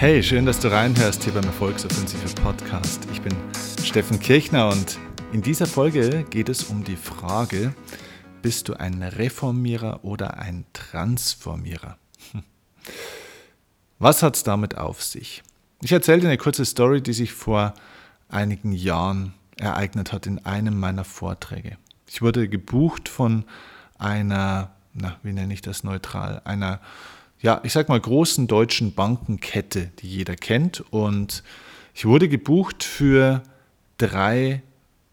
Hey, schön, dass du reinhörst hier beim Erfolgsoffensive Podcast. Ich bin Steffen Kirchner und in dieser Folge geht es um die Frage, bist du ein Reformierer oder ein Transformierer? Was hat es damit auf sich? Ich erzähle dir eine kurze Story, die sich vor einigen Jahren ereignet hat in einem meiner Vorträge. Ich wurde gebucht von einer, na, wie nenne ich das neutral, einer, ja, ich sag mal, großen deutschen Bankenkette, die jeder kennt. Und ich wurde gebucht für drei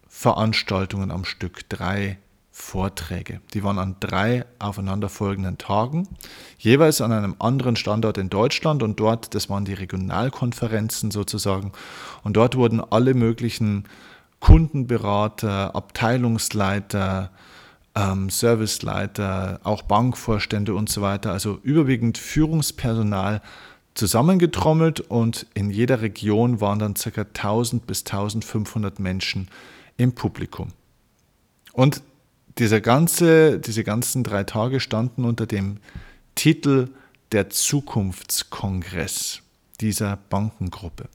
Veranstaltungen am Stück, drei Vorträge. Die waren an drei aufeinanderfolgenden Tagen, jeweils an einem anderen Standort in Deutschland und dort, das waren die Regionalkonferenzen sozusagen, und dort wurden alle möglichen Kundenberater, Abteilungsleiter, ähm, Serviceleiter, auch Bankvorstände und so weiter, also überwiegend Führungspersonal zusammengetrommelt und in jeder Region waren dann ca. 1000 bis 1500 Menschen im Publikum. Und dieser ganze, diese ganzen drei Tage standen unter dem Titel der Zukunftskongress dieser Bankengruppe.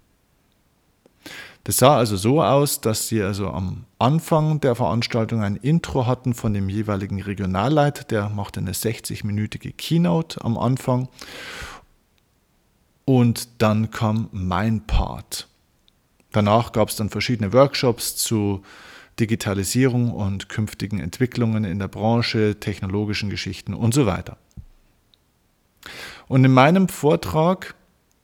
Das sah also so aus, dass sie also am Anfang der Veranstaltung ein Intro hatten von dem jeweiligen Regionalleiter, der machte eine 60-minütige Keynote am Anfang und dann kam mein Part. Danach gab es dann verschiedene Workshops zu Digitalisierung und künftigen Entwicklungen in der Branche, technologischen Geschichten und so weiter. Und in meinem Vortrag,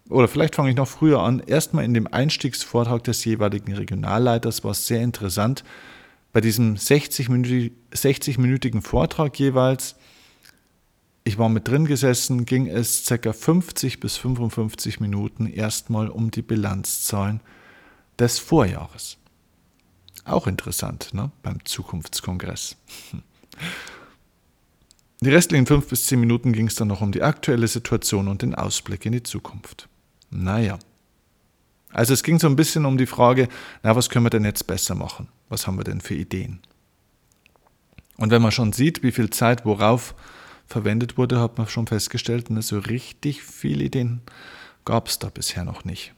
oder vielleicht fange ich noch früher an, erstmal in dem Einstiegsvortrag des jeweiligen Regionalleiters war es sehr interessant, bei diesem 60-minütigen Vortrag jeweils, ich war mit drin gesessen, ging es ca. 50 bis 55 Minuten erstmal um die Bilanzzahlen des Vorjahres. Auch interessant ne? beim Zukunftskongress. Die restlichen fünf bis zehn Minuten ging es dann noch um die aktuelle Situation und den Ausblick in die Zukunft. Naja. Also es ging so ein bisschen um die Frage, na, was können wir denn jetzt besser machen? Was haben wir denn für Ideen? Und wenn man schon sieht, wie viel Zeit worauf verwendet wurde, hat man schon festgestellt, na, so richtig viele Ideen gab es da bisher noch nicht.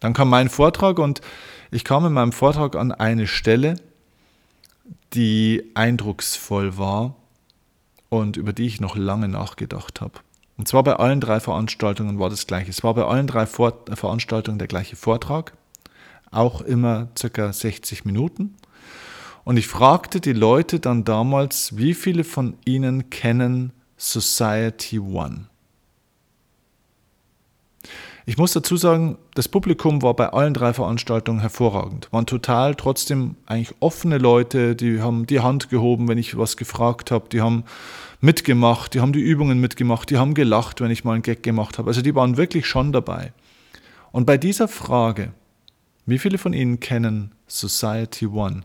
Dann kam mein Vortrag und ich kam in meinem Vortrag an eine Stelle, die eindrucksvoll war und über die ich noch lange nachgedacht habe. Und zwar bei allen drei Veranstaltungen war das gleiche. Es war bei allen drei Vor Veranstaltungen der gleiche Vortrag, auch immer circa 60 Minuten. Und ich fragte die Leute dann damals, wie viele von ihnen kennen Society One? Ich muss dazu sagen, das Publikum war bei allen drei Veranstaltungen hervorragend. Waren total trotzdem eigentlich offene Leute, die haben die Hand gehoben, wenn ich was gefragt habe, die haben mitgemacht, die haben die Übungen mitgemacht, die haben gelacht, wenn ich mal einen Gag gemacht habe. Also die waren wirklich schon dabei. Und bei dieser Frage, wie viele von Ihnen kennen Society One,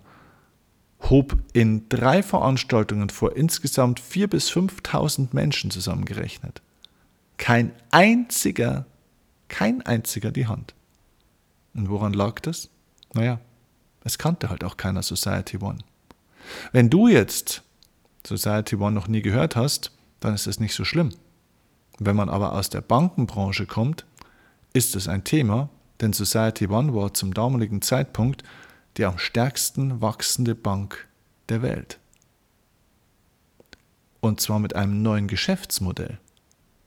hob in drei Veranstaltungen vor insgesamt 4.000 bis 5.000 Menschen zusammengerechnet. Kein einziger kein einziger die Hand. Und woran lag das? Naja, es kannte halt auch keiner Society One. Wenn du jetzt Society One noch nie gehört hast, dann ist es nicht so schlimm. Wenn man aber aus der Bankenbranche kommt, ist es ein Thema, denn Society One war zum damaligen Zeitpunkt die am stärksten wachsende Bank der Welt. Und zwar mit einem neuen Geschäftsmodell.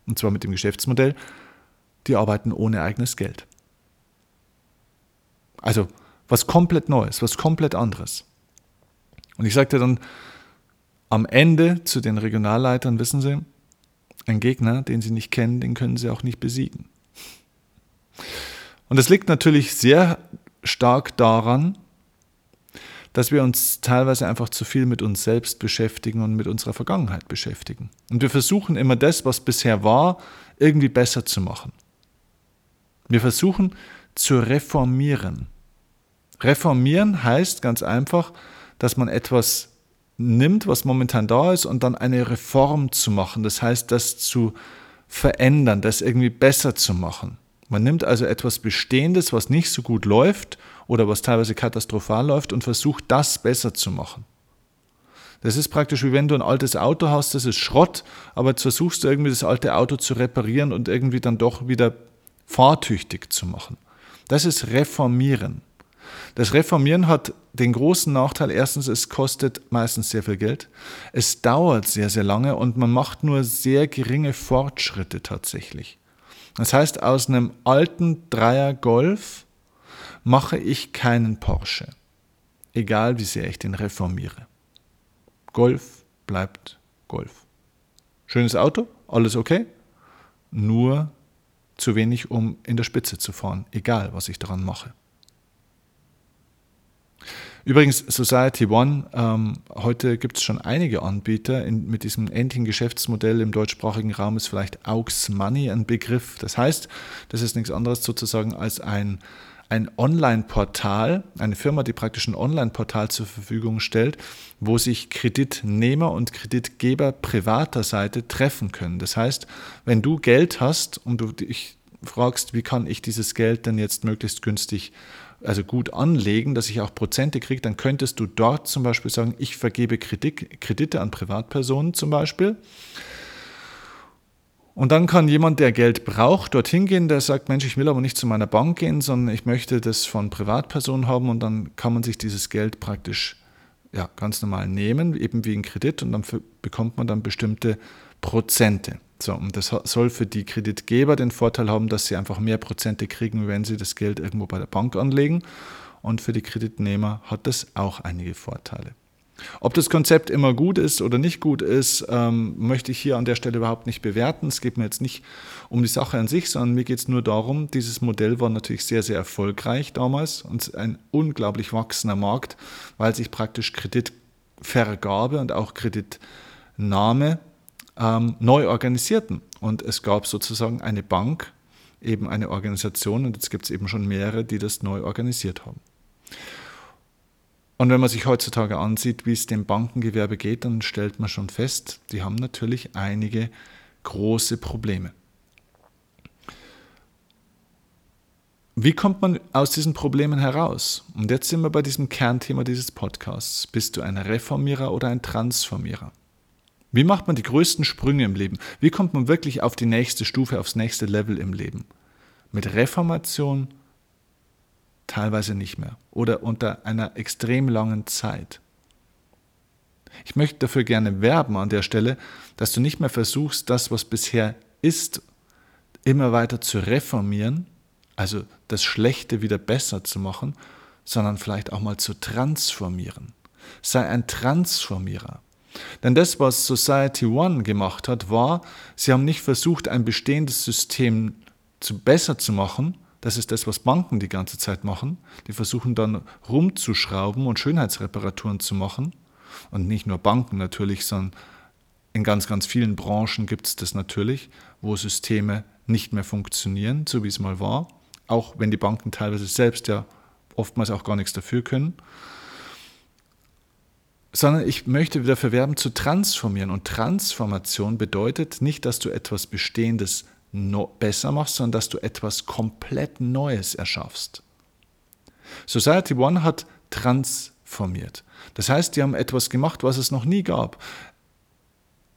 Und zwar mit dem Geschäftsmodell, die arbeiten ohne eigenes Geld. Also was komplett Neues, was komplett anderes. Und ich sagte dann am Ende zu den Regionalleitern, wissen Sie, ein Gegner, den Sie nicht kennen, den können Sie auch nicht besiegen. Und das liegt natürlich sehr stark daran, dass wir uns teilweise einfach zu viel mit uns selbst beschäftigen und mit unserer Vergangenheit beschäftigen. Und wir versuchen immer das, was bisher war, irgendwie besser zu machen. Wir versuchen zu reformieren. Reformieren heißt ganz einfach, dass man etwas nimmt, was momentan da ist, und dann eine Reform zu machen. Das heißt, das zu verändern, das irgendwie besser zu machen. Man nimmt also etwas Bestehendes, was nicht so gut läuft oder was teilweise katastrophal läuft und versucht, das besser zu machen. Das ist praktisch wie wenn du ein altes Auto hast, das ist Schrott, aber jetzt versuchst du irgendwie das alte Auto zu reparieren und irgendwie dann doch wieder fahrtüchtig zu machen. Das ist Reformieren. Das Reformieren hat den großen Nachteil, erstens, es kostet meistens sehr viel Geld, es dauert sehr, sehr lange und man macht nur sehr geringe Fortschritte tatsächlich. Das heißt, aus einem alten Dreier Golf mache ich keinen Porsche, egal wie sehr ich den reformiere. Golf bleibt Golf. Schönes Auto, alles okay, nur zu wenig, um in der Spitze zu fahren, egal was ich daran mache. Übrigens, Society One, ähm, heute gibt es schon einige Anbieter in, mit diesem ähnlichen Geschäftsmodell im deutschsprachigen Raum ist vielleicht Aux Money ein Begriff. Das heißt, das ist nichts anderes sozusagen als ein, ein Online-Portal, eine Firma, die praktisch ein Online-Portal zur Verfügung stellt, wo sich Kreditnehmer und Kreditgeber privater Seite treffen können. Das heißt, wenn du Geld hast und du dich fragst, wie kann ich dieses Geld denn jetzt möglichst günstig also gut anlegen, dass ich auch Prozente kriege, dann könntest du dort zum Beispiel sagen, ich vergebe Kredit, Kredite an Privatpersonen zum Beispiel. Und dann kann jemand, der Geld braucht, dorthin gehen, der sagt, Mensch, ich will aber nicht zu meiner Bank gehen, sondern ich möchte das von Privatpersonen haben und dann kann man sich dieses Geld praktisch ja, ganz normal nehmen, eben wie ein Kredit und dann bekommt man dann bestimmte Prozente. So, und das soll für die Kreditgeber den Vorteil haben, dass sie einfach mehr Prozente kriegen, wenn sie das Geld irgendwo bei der Bank anlegen. Und für die Kreditnehmer hat das auch einige Vorteile. Ob das Konzept immer gut ist oder nicht gut ist, ähm, möchte ich hier an der Stelle überhaupt nicht bewerten. Es geht mir jetzt nicht um die Sache an sich, sondern mir geht es nur darum, dieses Modell war natürlich sehr, sehr erfolgreich damals und ein unglaublich wachsender Markt, weil sich praktisch Kreditvergabe und auch Kreditnahme ähm, neu organisierten. Und es gab sozusagen eine Bank, eben eine Organisation, und jetzt gibt es eben schon mehrere, die das neu organisiert haben. Und wenn man sich heutzutage ansieht, wie es dem Bankengewerbe geht, dann stellt man schon fest, die haben natürlich einige große Probleme. Wie kommt man aus diesen Problemen heraus? Und jetzt sind wir bei diesem Kernthema dieses Podcasts. Bist du ein Reformierer oder ein Transformierer? Wie macht man die größten Sprünge im Leben? Wie kommt man wirklich auf die nächste Stufe, aufs nächste Level im Leben? Mit Reformation teilweise nicht mehr oder unter einer extrem langen Zeit. Ich möchte dafür gerne werben an der Stelle, dass du nicht mehr versuchst, das, was bisher ist, immer weiter zu reformieren, also das Schlechte wieder besser zu machen, sondern vielleicht auch mal zu transformieren. Sei ein Transformierer. Denn das, was Society One gemacht hat, war, sie haben nicht versucht, ein bestehendes System zu besser zu machen. Das ist das, was Banken die ganze Zeit machen. Die versuchen dann rumzuschrauben und Schönheitsreparaturen zu machen. Und nicht nur Banken natürlich, sondern in ganz, ganz vielen Branchen gibt es das natürlich, wo Systeme nicht mehr funktionieren, so wie es mal war. Auch wenn die Banken teilweise selbst ja oftmals auch gar nichts dafür können sondern ich möchte dafür werben, zu transformieren. Und Transformation bedeutet nicht, dass du etwas Bestehendes besser machst, sondern dass du etwas komplett Neues erschaffst. Society One hat transformiert. Das heißt, die haben etwas gemacht, was es noch nie gab.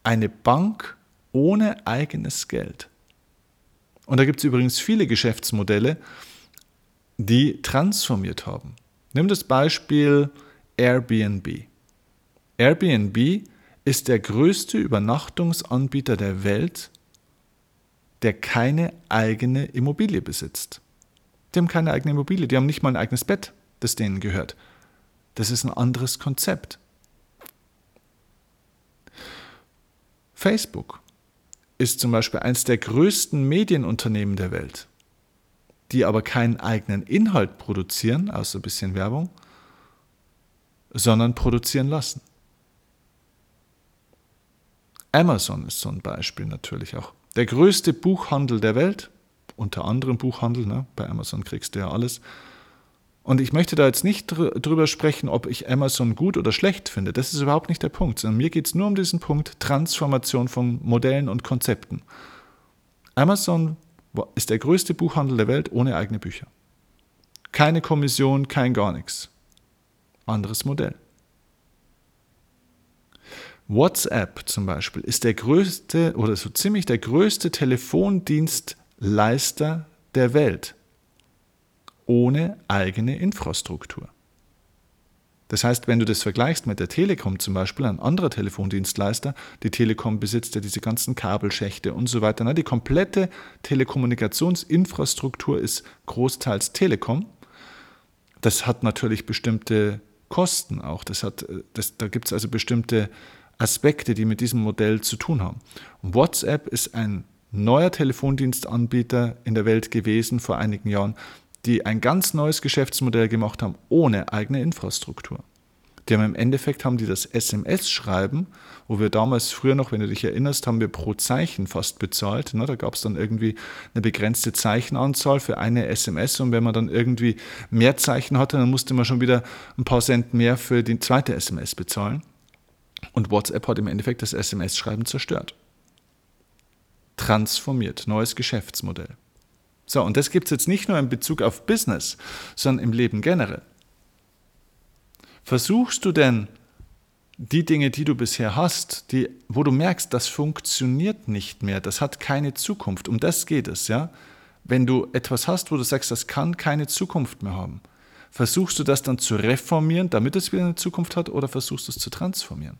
Eine Bank ohne eigenes Geld. Und da gibt es übrigens viele Geschäftsmodelle, die transformiert haben. Nimm das Beispiel Airbnb. Airbnb ist der größte Übernachtungsanbieter der Welt, der keine eigene Immobilie besitzt. Die haben keine eigene Immobilie, die haben nicht mal ein eigenes Bett, das denen gehört. Das ist ein anderes Konzept. Facebook ist zum Beispiel eines der größten Medienunternehmen der Welt, die aber keinen eigenen Inhalt produzieren, außer ein bisschen Werbung, sondern produzieren lassen. Amazon ist so ein Beispiel natürlich auch. Der größte Buchhandel der Welt, unter anderem Buchhandel, ne? bei Amazon kriegst du ja alles. Und ich möchte da jetzt nicht drüber sprechen, ob ich Amazon gut oder schlecht finde. Das ist überhaupt nicht der Punkt, sondern mir geht es nur um diesen Punkt Transformation von Modellen und Konzepten. Amazon ist der größte Buchhandel der Welt ohne eigene Bücher. Keine Kommission, kein gar nichts. Anderes Modell. WhatsApp zum Beispiel ist der größte oder so ziemlich der größte Telefondienstleister der Welt ohne eigene Infrastruktur. Das heißt, wenn du das vergleichst mit der Telekom zum Beispiel, ein anderer Telefondienstleister, die Telekom besitzt ja diese ganzen Kabelschächte und so weiter. Ne? Die komplette Telekommunikationsinfrastruktur ist großteils Telekom. Das hat natürlich bestimmte Kosten auch. Das hat, das, da gibt es also bestimmte Aspekte, die mit diesem Modell zu tun haben. WhatsApp ist ein neuer Telefondienstanbieter in der Welt gewesen vor einigen Jahren, die ein ganz neues Geschäftsmodell gemacht haben, ohne eigene Infrastruktur. Die haben im Endeffekt haben die das SMS-Schreiben, wo wir damals früher noch, wenn du dich erinnerst, haben wir pro Zeichen fast bezahlt. Da gab es dann irgendwie eine begrenzte Zeichenanzahl für eine SMS und wenn man dann irgendwie mehr Zeichen hatte, dann musste man schon wieder ein paar Cent mehr für die zweite SMS bezahlen. Und WhatsApp hat im Endeffekt das SMS-Schreiben zerstört. Transformiert, neues Geschäftsmodell. So, und das gibt es jetzt nicht nur in Bezug auf Business, sondern im Leben generell. Versuchst du denn die Dinge, die du bisher hast, die, wo du merkst, das funktioniert nicht mehr, das hat keine Zukunft, um das geht es, ja? Wenn du etwas hast, wo du sagst, das kann keine Zukunft mehr haben, versuchst du das dann zu reformieren, damit es wieder eine Zukunft hat, oder versuchst du es zu transformieren?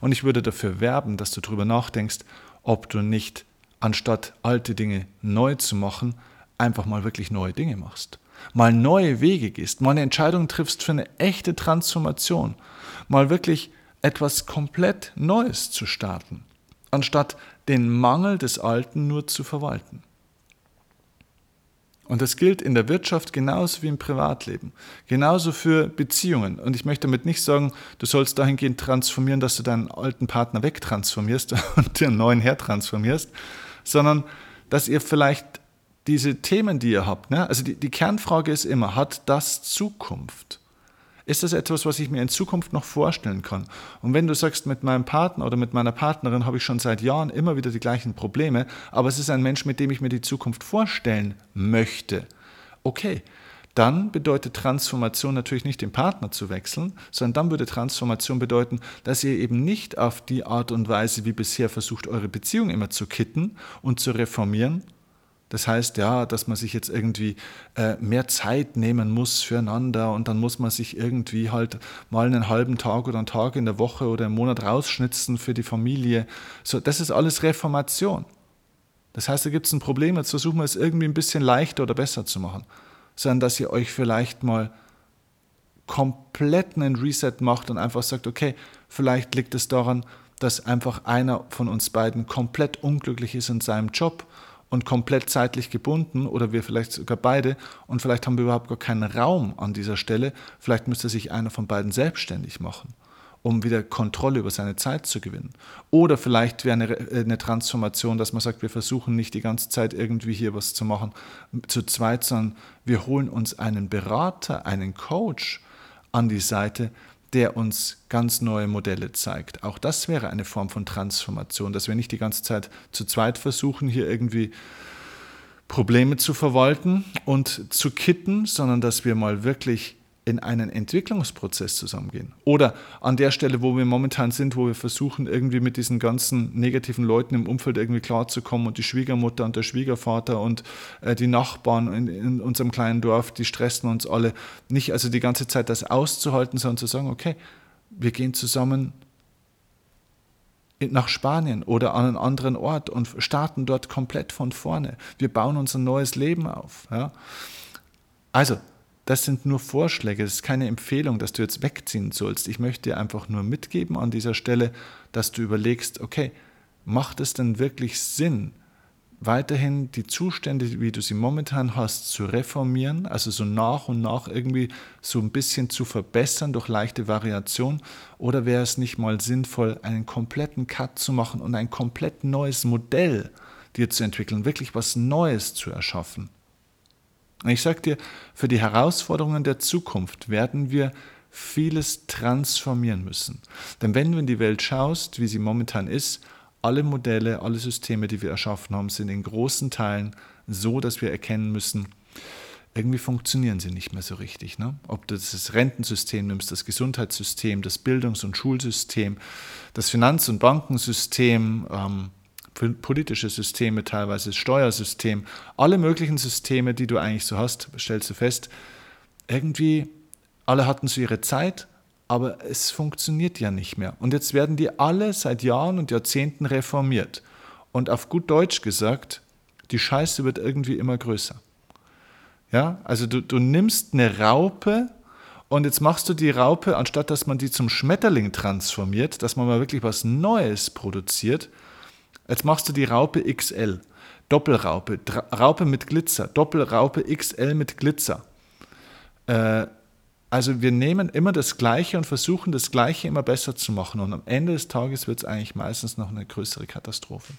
Und ich würde dafür werben, dass du darüber nachdenkst, ob du nicht anstatt alte Dinge neu zu machen, einfach mal wirklich neue Dinge machst. Mal neue Wege gehst, mal eine Entscheidung triffst für eine echte Transformation, mal wirklich etwas komplett Neues zu starten, anstatt den Mangel des Alten nur zu verwalten. Und das gilt in der Wirtschaft genauso wie im Privatleben, genauso für Beziehungen. Und ich möchte damit nicht sagen, du sollst dahingehend transformieren, dass du deinen alten Partner wegtransformierst und den neuen hertransformierst, sondern dass ihr vielleicht diese Themen, die ihr habt, ne? also die, die Kernfrage ist immer, hat das Zukunft? Ist das etwas, was ich mir in Zukunft noch vorstellen kann? Und wenn du sagst, mit meinem Partner oder mit meiner Partnerin habe ich schon seit Jahren immer wieder die gleichen Probleme, aber es ist ein Mensch, mit dem ich mir die Zukunft vorstellen möchte, okay, dann bedeutet Transformation natürlich nicht den Partner zu wechseln, sondern dann würde Transformation bedeuten, dass ihr eben nicht auf die Art und Weise wie bisher versucht, eure Beziehung immer zu kitten und zu reformieren, das heißt ja, dass man sich jetzt irgendwie äh, mehr Zeit nehmen muss füreinander und dann muss man sich irgendwie halt mal einen halben Tag oder einen Tag in der Woche oder im Monat rausschnitzen für die Familie. So, das ist alles Reformation. Das heißt, da gibt es ein Problem, jetzt versuchen wir es irgendwie ein bisschen leichter oder besser zu machen, sondern dass ihr euch vielleicht mal komplett einen Reset macht und einfach sagt, okay, vielleicht liegt es daran, dass einfach einer von uns beiden komplett unglücklich ist in seinem Job und komplett zeitlich gebunden oder wir vielleicht sogar beide und vielleicht haben wir überhaupt gar keinen Raum an dieser Stelle. Vielleicht müsste sich einer von beiden selbstständig machen, um wieder Kontrolle über seine Zeit zu gewinnen. Oder vielleicht wäre eine, äh, eine Transformation, dass man sagt, wir versuchen nicht die ganze Zeit irgendwie hier was zu machen zu zweit, sondern wir holen uns einen Berater, einen Coach an die Seite, der uns ganz neue Modelle zeigt. Auch das wäre eine Form von Transformation, dass wir nicht die ganze Zeit zu zweit versuchen, hier irgendwie Probleme zu verwalten und zu kitten, sondern dass wir mal wirklich in einen Entwicklungsprozess zusammengehen. Oder an der Stelle, wo wir momentan sind, wo wir versuchen, irgendwie mit diesen ganzen negativen Leuten im Umfeld irgendwie klarzukommen und die Schwiegermutter und der Schwiegervater und äh, die Nachbarn in, unserem kleinen Dorf, die stressen uns alle. Nicht also die ganze Zeit das auszuhalten, sondern zu sagen, okay, wir gehen zusammen nach Spanien oder an einen anderen Ort und starten dort komplett von vorne. Wir bauen uns ein neues Leben auf. Ja? Also, das sind nur Vorschläge, das ist keine Empfehlung, dass du jetzt wegziehen sollst. Ich möchte dir einfach nur mitgeben an dieser Stelle, dass du überlegst, okay, macht es denn wirklich Sinn, weiterhin die Zustände, wie du sie momentan hast, zu reformieren, also so nach und nach irgendwie so ein bisschen zu verbessern durch leichte Variation? Oder wäre es nicht mal sinnvoll, einen kompletten Cut zu machen und ein komplett neues Modell dir zu entwickeln, wirklich was Neues zu erschaffen? Ich sage dir, für die Herausforderungen der Zukunft werden wir vieles transformieren müssen. Denn wenn du in die Welt schaust, wie sie momentan ist, alle Modelle, alle Systeme, die wir erschaffen haben, sind in großen Teilen so, dass wir erkennen müssen, irgendwie funktionieren sie nicht mehr so richtig. Ne? Ob du das Rentensystem nimmst, das Gesundheitssystem, das Bildungs- und Schulsystem, das Finanz- und Bankensystem, ähm, politische Systeme, teilweise das Steuersystem, alle möglichen Systeme, die du eigentlich so hast, stellst du fest, irgendwie alle hatten so ihre Zeit, aber es funktioniert ja nicht mehr. Und jetzt werden die alle seit Jahren und Jahrzehnten reformiert. Und auf gut Deutsch gesagt, die Scheiße wird irgendwie immer größer. Ja, also du, du nimmst eine Raupe und jetzt machst du die Raupe, anstatt dass man die zum Schmetterling transformiert, dass man mal wirklich was Neues produziert, jetzt machst du die Raupe XL. Doppelraupe, Raupe mit Glitzer, Doppelraupe XL mit Glitzer. Äh, also wir nehmen immer das Gleiche und versuchen das Gleiche immer besser zu machen und am Ende des Tages wird es eigentlich meistens noch eine größere Katastrophe.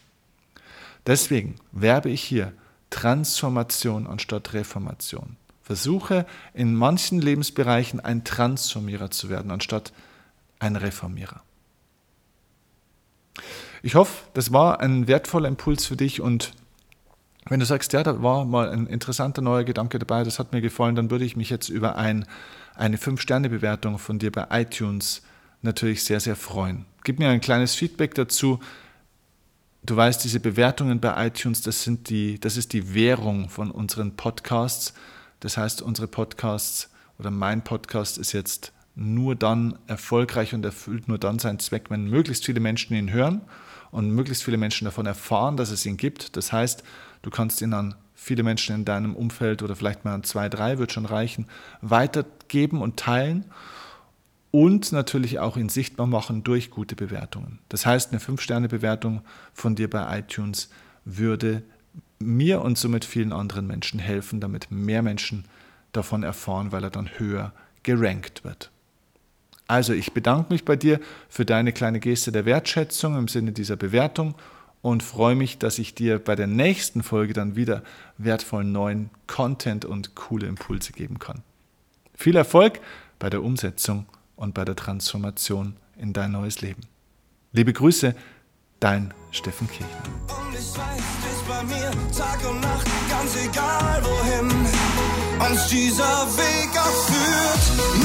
Deswegen werbe ich hier Transformation anstatt Reformation. Versuche in manchen Lebensbereichen ein Transformierer zu werden, anstatt ein Reformierer. Ich hoffe, das war ein wertvoller Impuls für dich und wenn du sagst, ja, da war mal ein interessanter neuer Gedanke dabei, das hat mir gefallen, dann würde ich mich jetzt über ein, eine 5-Sterne-Bewertung von dir bei iTunes natürlich sehr, sehr freuen. Gib mir ein kleines Feedback dazu. Du weißt, diese Bewertungen bei iTunes, das, sind die, das ist die Währung von unseren Podcasts. Das heißt, unsere Podcasts oder mein Podcast ist jetzt nur dann erfolgreich und erfüllt nur dann seinen Zweck, wenn möglichst viele Menschen ihn hören und möglichst viele Menschen davon erfahren, dass es ihn gibt. Das heißt, du kannst ihn an viele Menschen in deinem Umfeld oder vielleicht mal an zwei, drei wird schon reichen, weitergeben und teilen und natürlich auch ihn sichtbar machen durch gute Bewertungen. Das heißt, eine 5-Sterne-Bewertung von dir bei iTunes würde mir und somit vielen anderen Menschen helfen, damit mehr Menschen davon erfahren, weil er dann höher gerankt wird. Also ich bedanke mich bei dir für deine kleine Geste der Wertschätzung im Sinne dieser Bewertung und freue mich, dass ich dir bei der nächsten Folge dann wieder wertvollen neuen Content und coole Impulse geben kann. Viel Erfolg bei der Umsetzung und bei der Transformation in dein neues Leben. Liebe Grüße, dein Steffen Kirchner. Und ich weiß, du bist bei mir Tag und Nacht, ganz egal wohin uns dieser Weg auch führt.